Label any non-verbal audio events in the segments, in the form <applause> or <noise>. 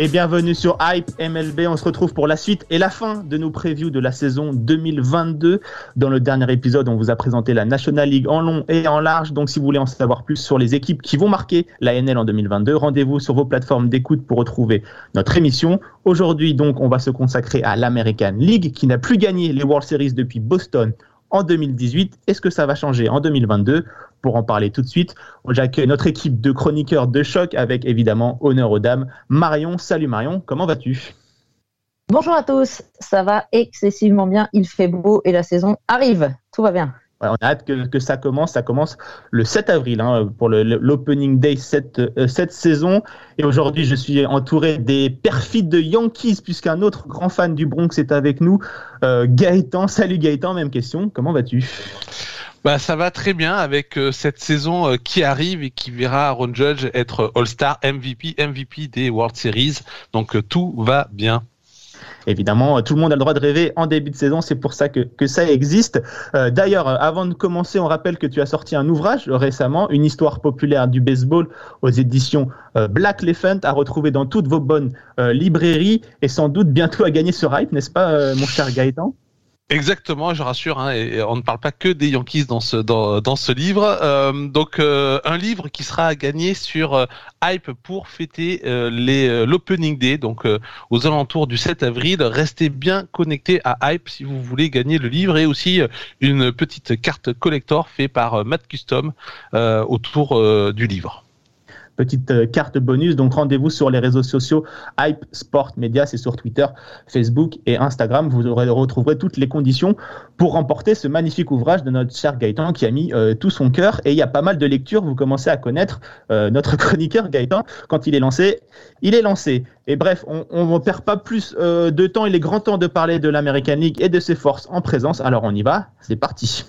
et bienvenue sur Hype MLB. On se retrouve pour la suite et la fin de nos previews de la saison 2022. Dans le dernier épisode, on vous a présenté la National League en long et en large. Donc, si vous voulez en savoir plus sur les équipes qui vont marquer la NL en 2022, rendez-vous sur vos plateformes d'écoute pour retrouver notre émission. Aujourd'hui, donc, on va se consacrer à l'American League qui n'a plus gagné les World Series depuis Boston en 2018. Est-ce que ça va changer en 2022 Pour en parler tout de suite, j'accueille notre équipe de chroniqueurs de choc avec évidemment honneur aux dames. Marion, salut Marion, comment vas-tu? Bonjour à tous, ça va excessivement bien, il fait beau et la saison arrive, tout va bien. Ouais, On a hâte que, que ça commence. Ça commence le 7 avril hein, pour l'opening day cette, euh, cette saison. Et aujourd'hui, je suis entouré des perfides de Yankees puisqu'un autre grand fan du Bronx est avec nous. Euh, Gaëtan, salut Gaëtan, même question. Comment vas-tu? Bah ça va très bien avec euh, cette saison euh, qui arrive et qui verra Aaron Judge être All-Star, MVP, MVP des World Series. Donc euh, tout va bien. Évidemment, euh, tout le monde a le droit de rêver en début de saison, c'est pour ça que, que ça existe. Euh, D'ailleurs, euh, avant de commencer, on rappelle que tu as sorti un ouvrage euh, récemment, une histoire populaire du baseball aux éditions euh, Black Elephant, à retrouver dans toutes vos bonnes euh, librairies et sans doute bientôt à gagner sur hype, n'est-ce pas, euh, mon cher Gaëtan? Exactement, je rassure, hein, et on ne parle pas que des Yankees dans ce dans, dans ce livre. Euh, donc euh, un livre qui sera à gagner sur euh, Hype pour fêter euh, les euh, l'opening day, donc aux alentours du 7 avril. Restez bien connectés à Hype si vous voulez gagner le livre et aussi une petite carte collector faite par Matt Custom autour du livre. Petite euh, carte bonus, donc rendez-vous sur les réseaux sociaux Hype Sport Media, c'est sur Twitter, Facebook et Instagram. Vous aurez, retrouverez toutes les conditions pour remporter ce magnifique ouvrage de notre cher Gaëtan qui a mis euh, tout son cœur. Et il y a pas mal de lectures, vous commencez à connaître euh, notre <laughs> chroniqueur Gaëtan. Quand il est lancé, il est lancé. Et bref, on ne perd pas plus de temps. Il est grand temps de parler de l'American League et de ses forces en présence. Alors on y va, c'est parti.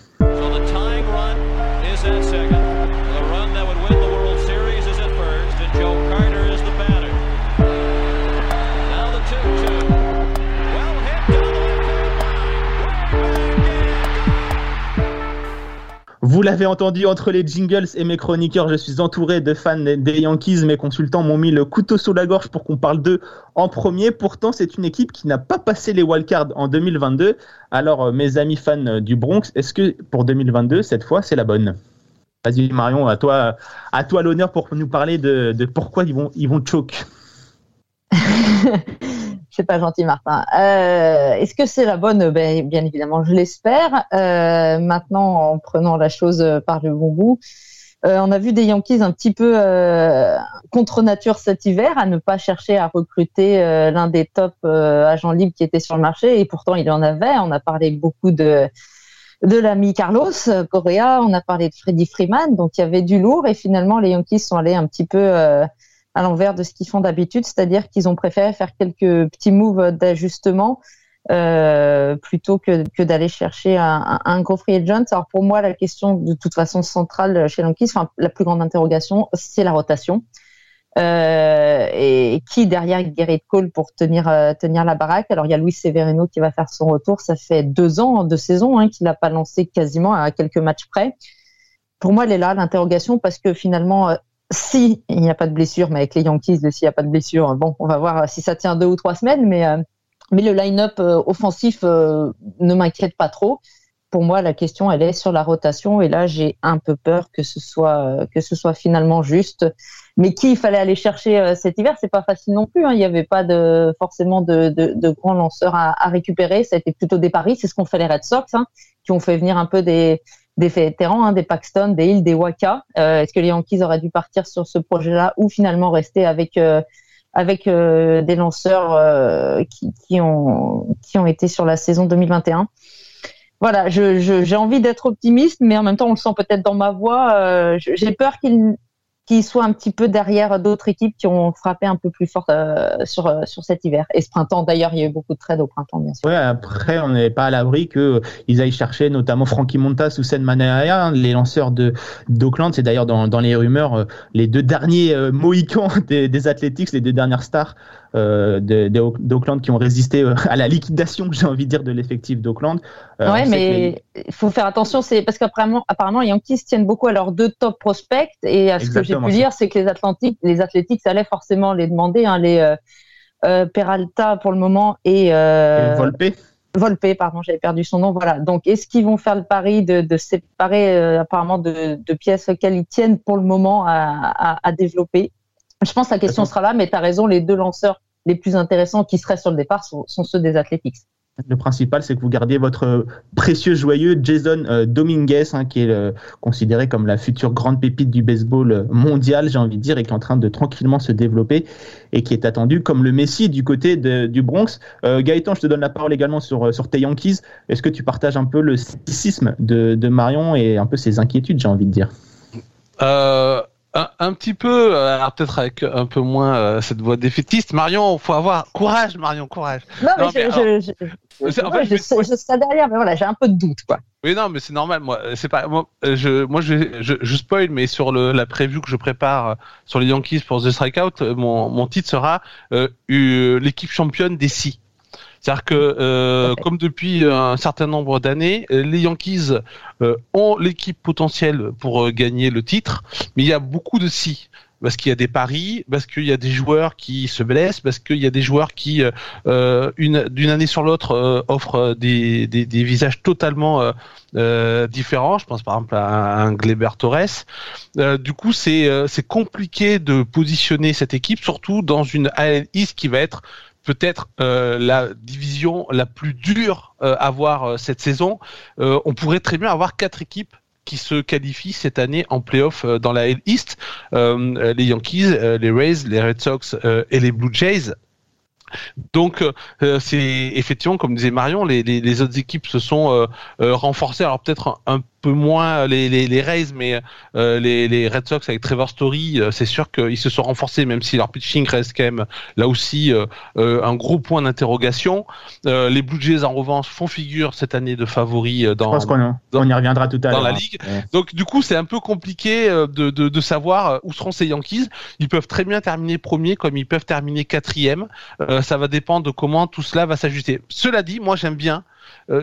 Vous l'avez entendu entre les jingles et mes chroniqueurs, je suis entouré de fans des Yankees. Mes consultants m'ont mis le couteau sous la gorge pour qu'on parle d'eux en premier. Pourtant, c'est une équipe qui n'a pas passé les wildcards en 2022. Alors, euh, mes amis fans euh, du Bronx, est-ce que pour 2022, cette fois, c'est la bonne? Vas-y Marion, à toi, à toi l'honneur pour nous parler de, pourquoi ils vont, ils vont choke. <laughs> C'est pas gentil, Martin. Euh, Est-ce que c'est la bonne? Ben, Bien évidemment, je l'espère. Euh, maintenant, en prenant la chose par le bon bout, euh, on a vu des Yankees un petit peu contre nature cet hiver, à ne pas chercher à recruter l'un des top agents libres qui était sur le marché, et pourtant il en avait. On a parlé beaucoup de de l'ami Carlos Correa, on a parlé de Freddie Freeman, donc il y avait du lourd, et finalement les Yankees sont allés un petit peu à l'envers de ce qu'ils font d'habitude, c'est-à-dire qu'ils ont préféré faire quelques petits moves d'ajustement euh, plutôt que, que d'aller chercher un, un, gros free agent. Alors pour moi, la question de toute façon centrale chez Yankees, enfin la plus grande interrogation, c'est la rotation. Euh, et qui derrière Garrett Cole pour tenir euh, tenir la baraque? Alors il y a Luis Severino qui va faire son retour. Ça fait deux ans de saison hein, qu'il n'a pas lancé quasiment à quelques matchs près. Pour moi, elle est là l'interrogation parce que finalement, euh, si il n'y a pas de blessure, mais avec les Yankees, s'il n'y a pas de blessure, bon, on va voir si ça tient deux ou trois semaines, mais euh, mais le line-up euh, offensif euh, ne m'inquiète pas trop. Pour moi, la question, elle est sur la rotation, et là, j'ai un peu peur que ce soit euh, que ce soit finalement juste. Mais qui il fallait aller chercher euh, cet hiver, c'est pas facile non plus. Hein. Il n'y avait pas de forcément de, de, grands lanceurs à, récupérer. Ça a été plutôt des paris. C'est ce qu'ont fait les Red Sox, hein, qui ont fait venir un peu des des vétérans, hein, des Paxton, des Hill, des Waka. Euh, Est-ce que les Yankees auraient dû partir sur ce projet-là ou finalement rester avec euh, avec euh, des lanceurs qui, ont qui ont été sur la saison 2021 Voilà, j'ai envie d'être optimiste, mais en même temps, on le sent peut-être dans ma voix. J'ai peur qu'ils qui soit un petit peu derrière d'autres équipes qui ont frappé un peu plus fort euh, sur, euh, sur cet hiver. Et ce printemps, d'ailleurs, il y a eu beaucoup de trades au printemps, bien sûr. Ouais, après, on n'est pas à l'abri qu'ils aillent chercher notamment Frankie Montas ou Sen Manaya, hein, les lanceurs de d'Oakland. C'est d'ailleurs dans, dans les rumeurs euh, les deux derniers Mohicans <laughs> des, des Athletics, les deux dernières stars euh, d'Auckland qui ont résisté euh, à la liquidation, <laughs> j'ai envie de dire, de l'effectif d'Auckland. Euh, ouais, mais il faut faire attention, c'est parce qu'apparemment, apparemment, les Yankees tiennent beaucoup à leurs deux top prospects et à ce que j'ai pu dire, c'est que les Atlantiques, les Athletics allaient forcément les demander, hein, les Peralta pour le moment et, et Volpe. Volpe, pardon, j'avais perdu son nom. Voilà. Donc, est-ce qu'ils vont faire le pari de, de séparer apparemment de, de, pièces auxquelles ils tiennent pour le moment à, à, à développer? Je pense que la question sera là, mais tu as raison, les deux lanceurs les plus intéressants qui seraient sur le départ sont, ceux des Athletics. Le principal, c'est que vous gardiez votre précieux joyeux Jason euh, Dominguez, hein, qui est euh, considéré comme la future grande pépite du baseball mondial, j'ai envie de dire, et qui est en train de tranquillement se développer et qui est attendu comme le Messi du côté du Bronx. Euh, Gaëtan, je te donne la parole également sur, sur tes Yankees. Est-ce que tu partages un peu le scepticisme de, de Marion et un peu ses inquiétudes, j'ai envie de dire? Euh, un, petit peu, euh, alors peut-être avec un peu moins euh, cette voix défaitiste. Marion, faut avoir courage, Marion, courage. Non, mais, je, je, serai derrière, mais voilà, j'ai un peu de doute, quoi. Oui, non, mais c'est normal. Moi, c'est pas moi. Je, moi, je, je, spoil, mais sur le, la preview que je prépare euh, sur les Yankees pour The Strikeout, mon, mon titre sera l'équipe championne des six. C'est-à-dire que, euh, comme depuis un certain nombre d'années, les Yankees euh, ont l'équipe potentielle pour euh, gagner le titre, mais il y a beaucoup de si parce qu'il y a des paris, parce qu'il y a des joueurs qui se blessent, parce qu'il y a des joueurs qui, euh, une d'une année sur l'autre, euh, offrent des, des, des, visages totalement euh, différents. Je pense par exemple à un, Gleber Torres. du coup, c'est c'est compliqué de positionner cette équipe, surtout dans une AL East qui va être peut-être euh, la division la plus dure euh, à voir euh, cette saison. on pourrait très bien avoir quatre équipes qui se qualifient cette année en playoff dans la East. les Yankees, les Rays, les Red Sox et les Blue Jays. Donc c'est effectivement, comme disait Marion, les, les, les, autres équipes se sont renforcées. Alors peut-être un, peu moins les, les, les Rays, mais euh, les, les, Red Sox avec Trevor Story, euh, c'est sûr qu'ils se sont renforcés, même si leur pitching reste quand même là aussi euh, un gros point d'interrogation. les Blue Jays en revanche font figure cette année de favoris dans. Je pense on y reviendra tout à. Dans la ligue. Donc du coup, c'est un peu compliqué de, de, de, savoir où seront ces Yankees. Ils peuvent très bien terminer premier, comme ils peuvent terminer quatrième. ça va dépendre de comment tout cela va s'ajuster. Cela dit, moi j'aime bien.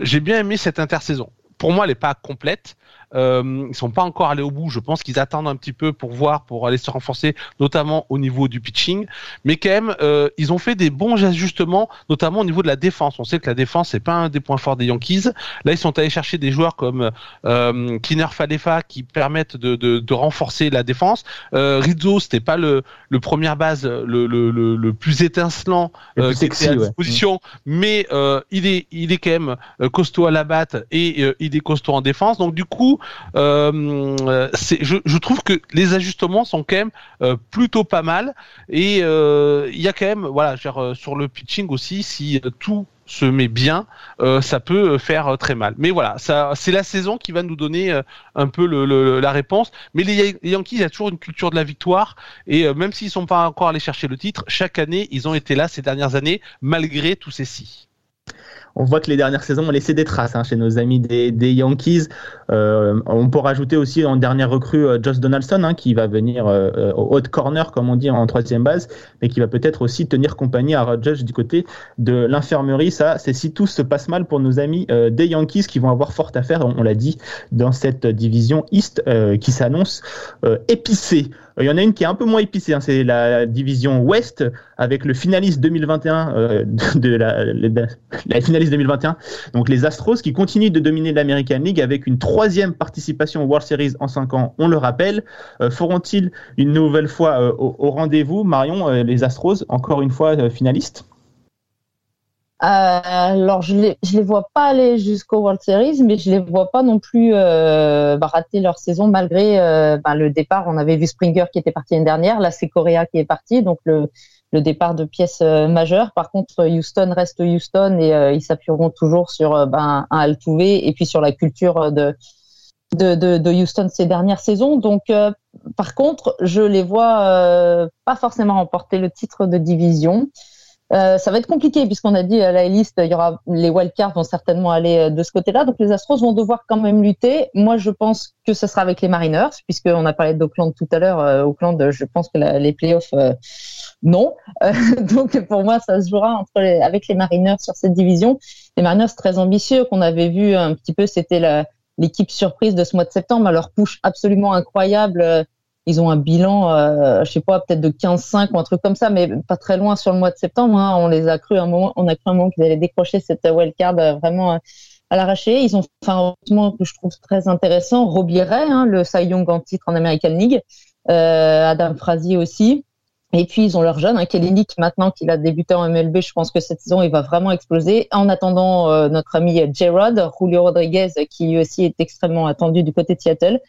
j'ai bien aimé cette intersaison pour moi, elle n'est pas complète. Euh, ils sont pas encore allés au bout. Je pense qu'ils attendent un petit peu pour voir, pour aller se renforcer, notamment au niveau du pitching. Mais quand même, euh, ils ont fait des bons ajustements, notamment au niveau de la défense. On sait que la défense c'est pas un des points forts des Yankees. Là, ils sont allés chercher des joueurs comme euh, Kiner Falefa qui permettent de, de, de, renforcer la défense. Euh, Rizzo, c'était pas le, le première base, le, le, le, le plus étincelant euh, qui était à disposition, mais euh, il est il est quand même euh, costaud à la batte et il est costaud en défense. Donc du coup, euh, je, je, trouve que les ajustements sont quand même euh, plutôt pas mal et euh, il y a quand même voilà genre, sur le pitching aussi si tout se met bien, euh, ça peut faire très mal. Mais voilà, c'est la saison qui va nous donner euh, un peu le, le, la réponse. Mais les, Yankees, il y a toujours une culture de la victoire et euh, même s'ils sont pas encore allés chercher le titre, chaque année, ils ont été là ces dernières années malgré tous ces si on voit que les dernières saisons ont laissé des traces hein, chez nos amis des, Yankees. Euh, on peut rajouter aussi en dernière recrue euh, Josh Donaldson hein, qui va venir euh, au hot corner comme on dit en troisième base, mais qui va peut-être aussi tenir compagnie à Rodgers du côté de l'infirmerie. Ça, c'est si tout se passe mal pour nos amis des Yankees qui vont avoir fort à faire, on, l'a dit, dans cette division East qui s'annonce épicée. Il y en a une qui est un peu moins épicée, hein, c'est la division Ouest avec le finaliste 2021 euh, de, la, la, finaliste 2021. Donc les Astros qui continuent de dominer l'American League avec une troisième participation World Series en cinq ans. On le rappelle. Euh, feront-ils une nouvelle fois euh, au, au rendez-vous, Marion, les Astros encore une fois finalistes? Euh, alors, je les, je les vois pas aller jusqu'au World Series, mais je les vois pas non plus euh, bah, rater leur saison malgré euh, bah, le départ. On avait vu Springer qui était parti l'année dernière, là c'est Correa qui est parti, donc le, le départ de pièces euh, majeures. Par contre, Houston reste Houston et euh, ils s'appuieront toujours sur bah, un Altuve et puis sur la culture de de, de, de Houston ces dernières saisons. Donc par contre, je les vois euh, pas forcément remporter le titre de division. Euh, ça va être compliqué puisqu'on a dit à la liste, il y aura les wildcards vont certainement aller euh, de ce côté-là, donc les Astros vont devoir quand même lutter. Moi, je pense que ce sera avec les Mariners puisqu'on a parlé d'Oakland tout à l'heure. Oakland, je pense que les playoffs, non. <laughs> donc pour moi, ça se jouera entre avec les Mariners sur cette division. Les Mariners très ambitieux qu'on avait vu un petit peu, c'était l'équipe surprise de ce mois de septembre, leur push absolument incroyable ils ont un bilan, euh, je sais pas, peut-être de 15-5 ou un truc comme ça, mais pas très loin sur le mois de septembre. Hein. On les a cru un moment, on a cru un moment qu'ils allaient décrocher cette wildcard euh, vraiment euh, à l'arraché. Ils ont fait un recrutement que je trouve très intéressant. Robbie Ray, hein, le Cy Young en titre en American League. Euh, Adam Frazier aussi. Et puis ils ont leur jeune, hein, maintenant qu'il a débuté en MLB. Je pense que cette saison il va vraiment exploser. En attendant, euh, notre ami J-Rod, Julio Rodriguez, qui lui aussi est extrêmement attendu du côté de Seattle.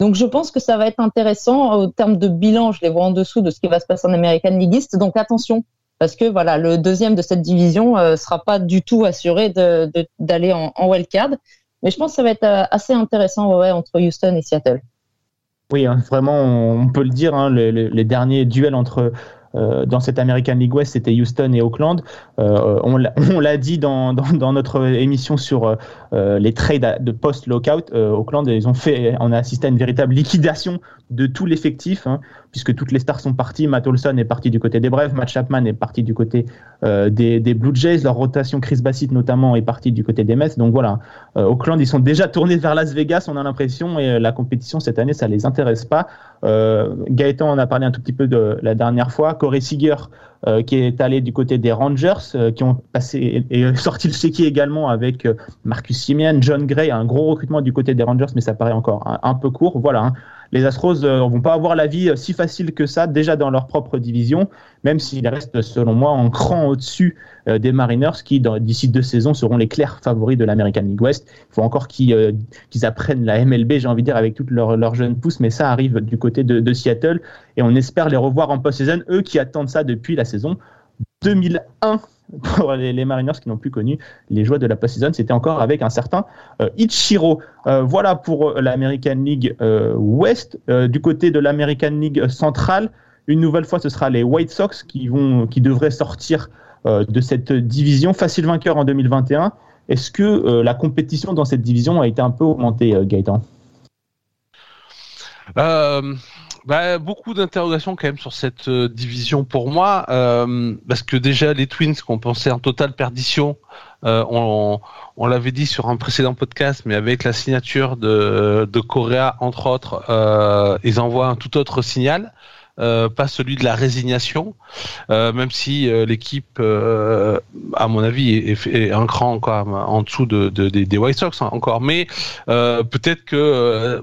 Donc je pense que ça va être intéressant au terme de bilan. Je les vois en dessous de ce qui va se passer en American League. Donc attention, parce que voilà, le deuxième de cette division euh, sera pas du tout assuré d'aller en, en wildcard. Mais je pense que ça va être euh, assez intéressant entre Houston et Seattle. Oui, hein, vraiment, on peut le dire, hein, les, derniers duels entre euh, dans cette American League West, c'était Houston et Oakland. Euh, on l'a <laughs> dit dans, dans, notre émission sur euh, les trades de post-lockout. Oakland, ils ont fait, on a assisté à une véritable liquidation de tout l'effectif, hein, puisque toutes les stars sont parties. Matt Olson est parti du côté des Braves, Matt Chapman est parti du côté des, des, Blue Jays, leur rotation Chris Bassett notamment est parti du côté des Mets. Donc voilà, Oakland, ils sont déjà tournés vers Las Vegas, on a l'impression, et la compétition cette année, ça les intéresse pas. Gaëtan en a parlé un tout petit peu de la dernière fois. Corey Seager, euh, qui est allé du côté des Rangers, euh, qui ont passé et, <laughs> sorti le chéquier également avec euh, Marcus Simeon, John Gray, un gros recrutement du côté des Rangers, mais ça paraît encore un, peu court. Voilà. Hein les Astros ne euh, vont pas avoir la vie euh, si facile que ça déjà dans leur propre division, même s'ils restent selon moi en cran au-dessus euh, des Mariners qui d'ici deux saisons seront les clairs favoris de l'American League West. Il faut encore qu'ils apprennent la MLB, j'ai envie de dire, avec toutes leurs leur jeunes pousses, mais ça arrive du côté de, de Seattle et on espère les revoir en post-saison, eux qui attendent ça depuis la saison 2001 pour les, Mariners qui n'ont plus connu les joies de la post-season, c'était encore avec un certain euh, Ichiro. Euh, voilà pour euh, l'American League West. du côté de l'American League centrale, une nouvelle fois, ce sera les White Sox qui, vont, qui devraient sortir de cette division. Facile vainqueur en 2021. Est-ce que la compétition dans cette division a été un peu augmentée, Gaëtan? Bah, beaucoup d'interrogations quand même sur cette euh, division pour moi, euh, parce que déjà les Twins qu'on pensait en totale perdition, euh, on, on l'avait dit sur un précédent podcast, mais avec la signature de, de Correa entre autres, euh, ils envoient un tout autre signal. Euh, pas celui de la résignation, même si l'équipe, à mon avis, est, est, un cran encore en dessous de, de, des White Sox hein, encore. Mais peut-être que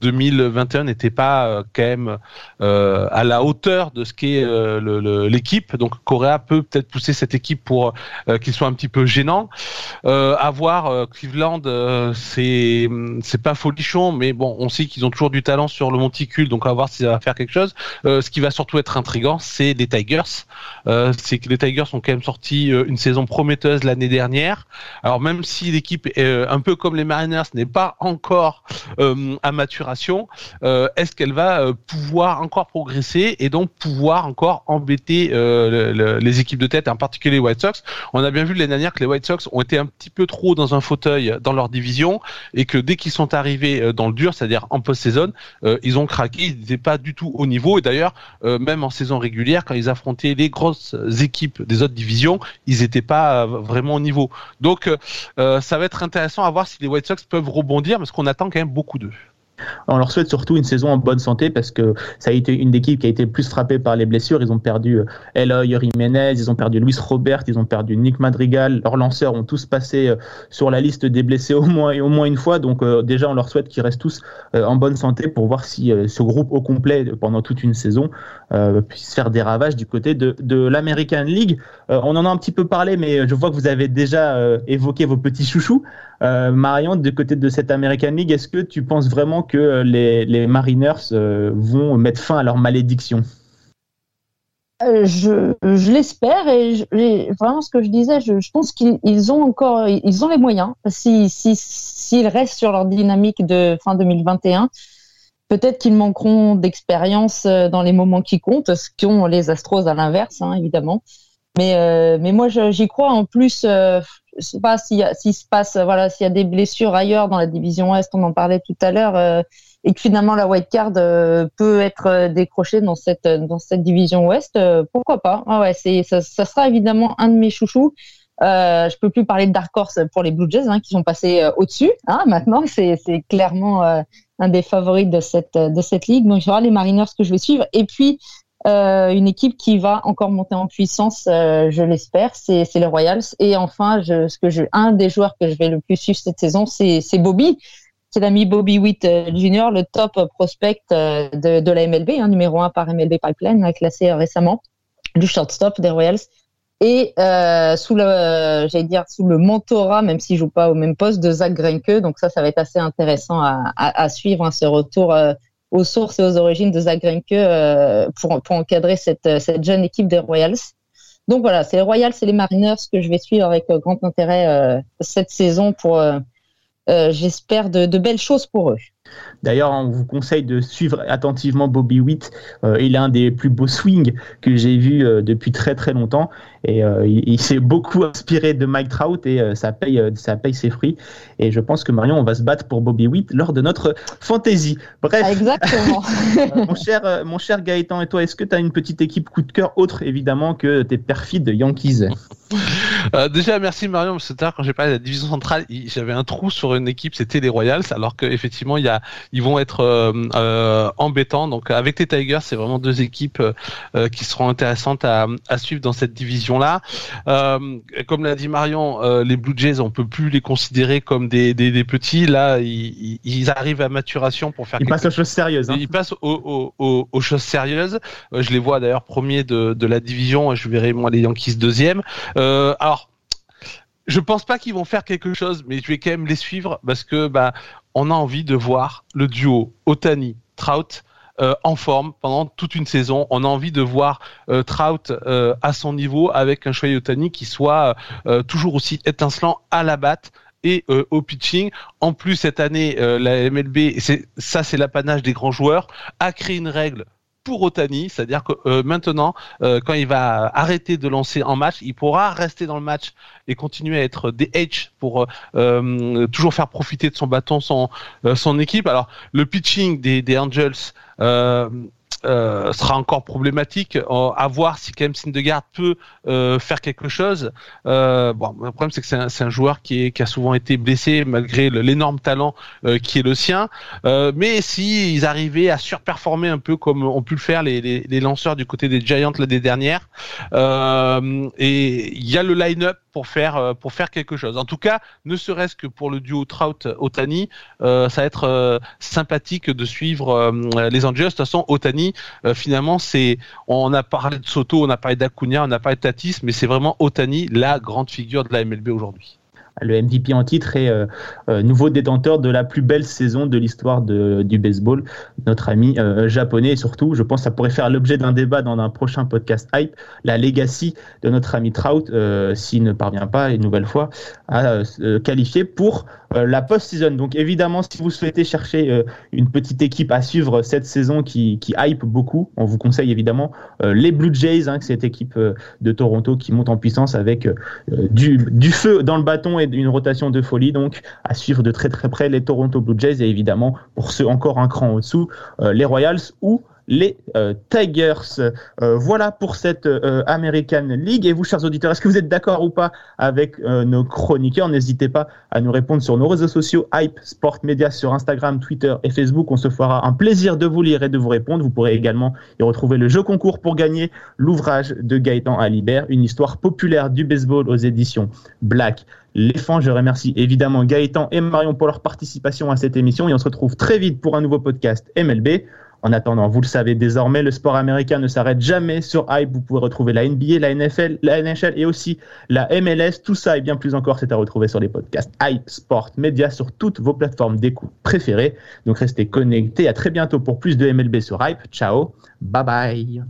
2021 n'était pas euh, quand même euh, à la hauteur de ce qu'est euh, l'équipe. Donc Correa peut peut-être pousser cette équipe pour qu'il soit un petit peu gênant. avoir Cleveland, c'est c'est pas folichon, mais bon, on sait qu'ils ont toujours du talent sur le monticule, donc on va voir si ça va faire quelque chose. ce qui va surtout être intrigant, c'est les Tigers. c'est que les Tigers ont quand même sorti une saison prometteuse l'année dernière. Alors même si l'équipe est un peu comme les Mariners n'est pas encore à euh, est-ce qu'elle va euh, pouvoir encore progresser et donc pouvoir encore embêter euh, les équipes de tête, en particulier les White Sox? On a bien vu l'année dernière que les White Sox ont été un petit peu trop dans un fauteuil dans leur division et que dès qu'ils sont arrivés dans le dur, c'est-à-dire en post-saison, ils ont craqué, ils n'étaient pas du tout au niveau et d'ailleurs même en saison régulière, quand ils affrontaient les grosses équipes des autres divisions, ils n'étaient pas vraiment au niveau. Donc ça va être intéressant à voir si les White Sox peuvent rebondir parce qu'on attend quand même beaucoup d'eux. On leur souhaite surtout une saison en bonne santé parce que ça a été une équipe qui a été plus frappée par les blessures. Ils ont perdu euh, Eloy Jiménez, ils ont perdu Luis Robert, ils ont perdu Nick Madrigal. Leurs lanceurs ont tous passé euh, sur la liste des blessés au moins et au moins une fois. Donc euh, déjà, on leur souhaite qu'ils restent tous en bonne santé pour voir si ce groupe au complet pendant toute une saison puisse faire des ravages du côté de, de l'American League. on en a un petit peu parlé, mais je vois que vous avez déjà évoqué vos petits chouchous. Marion, du côté de cette American League, est-ce que tu penses vraiment que les, Mariners euh, vont mettre fin à leur malédiction? Euh, je, l'espère et vraiment ce que je disais, je, pense qu'ils ont encore, ils ont les moyens. Si s'ils restent sur leur dynamique de fin 2021, Peut-être qu'ils manqueront d'expérience dans les moments qui comptent, ce qu'ont les Astros à l'inverse, hein, évidemment. Mais moi, j'y crois. En plus, je sais pas s'il se passe, voilà, s'il y a des blessures ailleurs dans la division Est, on en parlait tout à l'heure et que finalement la white card euh, peut être euh, décrochée dans cette dans cette division Ouest, euh, pourquoi pas? Ah ouais, c'est ça, ça, sera évidemment un de mes chouchous. Euh, je peux plus parler de Dark Horse pour les Blue Jays hein, qui sont passés au-dessus. Hein, maintenant, c'est c'est clairement un des favoris de cette de cette ligue. Donc il y aura les Mariners que je vais suivre et puis une équipe qui va encore monter en puissance, je l'espère, c'est les Royals. Et enfin, ce que je, un des joueurs que je vais le plus suivre cette saison, c'est Bobby c'est l'ami Bobby Witt euh, Jr., le top prospect euh, de, de la MLB, hein, numéro un par MLB Pipeline, classé récemment du shortstop des Royals. Et euh, sous le, j'allais dire sous le mentorat, même s'il joue pas au même poste, de Zach Greinke. Donc ça, ça va être assez intéressant à, à, à suivre hein, ce retour aux sources et aux origines de Zach Greinke pour, pour encadrer cette, cette jeune équipe des Royals. Donc voilà, c'est les Royals et les Mariners que je vais suivre avec grand intérêt cette saison pour euh, j'espère de, de, belles choses pour eux. D'ailleurs, on vous conseille de suivre attentivement Bobby Witt. Euh, il a un des plus beaux swings que j'ai vu euh, depuis très très longtemps. Et euh, il, s'est beaucoup inspiré de Mike Trout et ça, paye, ça paye ses fruits. Et je pense que Marion, on va se battre pour Bobby Witt lors de notre fantasy. Bref. Exactement. <laughs> mon, cher, mon cher Gaëtan, et toi, est-ce que tu as une petite équipe coup de cœur autre évidemment que tes perfides Yankees? <laughs> euh, déjà, merci Marion, parce que tard, quand j'ai parlé de la division centrale, j'avais un trou sur une équipe, c'était les Royals, alors qu'effectivement, il y a, ils vont être euh, euh, embêtants. Donc, avec les Tigers, c'est vraiment deux équipes euh, qui seront intéressantes à, à, suivre dans cette division-là. comme l'a dit Marion, les Blue Jays, on peut plus les considérer comme des, des, des petits. Là, ils, ils, arrivent à maturation pour faire. Ils passent aux choses sérieuses. Hein. Ils passent aux, aux, aux, choses sérieuses. je les vois d'ailleurs premier de, de la division. Je verrai moi les Yankees deuxième. alors je pense pas qu'ils vont faire quelque chose, mais je vais quand même les suivre parce que bah on a envie de voir le duo Otani Trout euh, en forme pendant toute une saison. On a envie de voir euh, Trout euh, à son niveau avec un choix Otani qui soit toujours aussi étincelant à la batte et au pitching. En plus, cette année, la MLB, ça, c'est l'apanage des grands joueurs, a créé une règle pour Otani, c'est-à-dire que euh, maintenant, euh, quand il va arrêter de lancer en match, il pourra rester dans le match et continuer à être DH pour euh, toujours faire profiter de son bâton son son équipe. Alors le pitching des, des Angels euh, sera encore problématique. Euh, à voir si quand même peut euh, faire quelque chose. bon, le problème c'est que c'est un, un, joueur qui, est, qui a souvent été blessé malgré l'énorme talent qui est le sien. mais si ils arrivaient à surperformer un peu comme ont pu le faire les, les, les lanceurs du côté des Giants l'année dernière, et il y a le line-up pour faire pour faire quelque chose. En tout cas, ne serait-ce que pour le duo Trout Otani, ça va être sympathique de suivre les Angels. De toute façon, Otani, euh, finalement, c'est, on a parlé de Soto, on a parlé d'Acuna, on a parlé de Tatis, mais c'est vraiment Otani, la grande figure de la MLB aujourd'hui le MVP en titre et euh, euh, nouveau détenteur de la plus belle saison de l'histoire du baseball, notre ami japonais. Et surtout, je pense que ça pourrait faire l'objet d'un débat dans un prochain podcast hype, la legacy de notre ami Trout, s'il ne parvient pas une nouvelle fois à qualifier pour euh, la post-season. Donc évidemment, si vous souhaitez chercher euh, une petite équipe à suivre cette saison qui, qui hype beaucoup, on vous conseille évidemment euh, les Blue Jays, hein, cette équipe de Toronto qui monte en puissance avec du, du, feu dans le bâton et une rotation de folie. Donc à suivre de très très près les Toronto Blue Jays et évidemment pour ceux encore un cran au-dessous, les Royals ou les euh, Tigers. Euh, voilà pour cette euh, American League. Et vous, chers auditeurs, est-ce que vous êtes d'accord ou pas avec nos chroniqueurs? N'hésitez pas à nous répondre sur nos réseaux sociaux, Hype Sport Media sur Instagram, Twitter et Facebook. On se fera un plaisir de vous lire et de vous répondre. Vous pourrez également y retrouver le jeu concours pour gagner l'ouvrage de Gaëtan Alibert, une histoire populaire du baseball aux éditions Black. Fans, je remercie évidemment Gaëtan et Marion pour leur participation à cette émission et on se retrouve très vite pour un nouveau podcast MLB. En attendant, vous le savez désormais, le sport américain ne s'arrête jamais sur Hype. Vous pouvez retrouver la NBA, la NFL, la NHL et aussi la MLS. Tout ça et bien plus encore, c'est à retrouver sur les podcasts Hype Sport Media sur toutes vos plateformes d'écoute préférées. Donc restez connectés. À très bientôt pour plus de MLB sur Hype. Ciao. Bye bye.